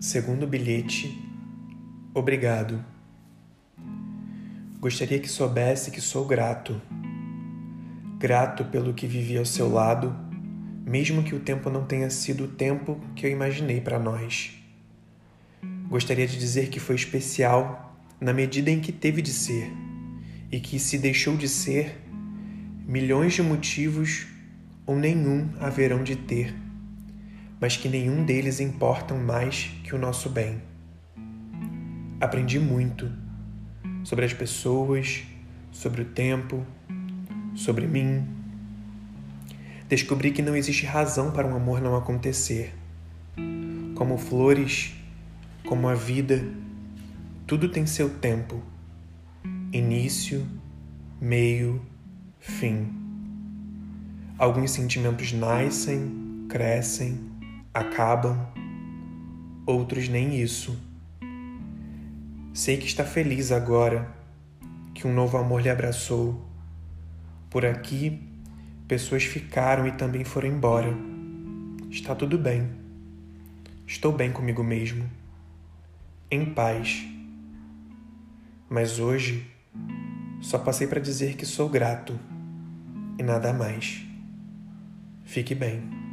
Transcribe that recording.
Segundo bilhete, obrigado. Gostaria que soubesse que sou grato. Grato pelo que vivi ao seu lado, mesmo que o tempo não tenha sido o tempo que eu imaginei para nós. Gostaria de dizer que foi especial na medida em que teve de ser, e que se deixou de ser, milhões de motivos ou nenhum haverão de ter mas que nenhum deles importam mais que o nosso bem. Aprendi muito sobre as pessoas, sobre o tempo, sobre mim. Descobri que não existe razão para um amor não acontecer. Como flores, como a vida, tudo tem seu tempo, início, meio, fim. Alguns sentimentos nascem, crescem, acabam, outros nem isso. Sei que está feliz agora, que um novo amor lhe abraçou. Por aqui, pessoas ficaram e também foram embora. Está tudo bem. Estou bem comigo mesmo, em paz. Mas hoje, só passei para dizer que sou grato e nada mais. Fique bem.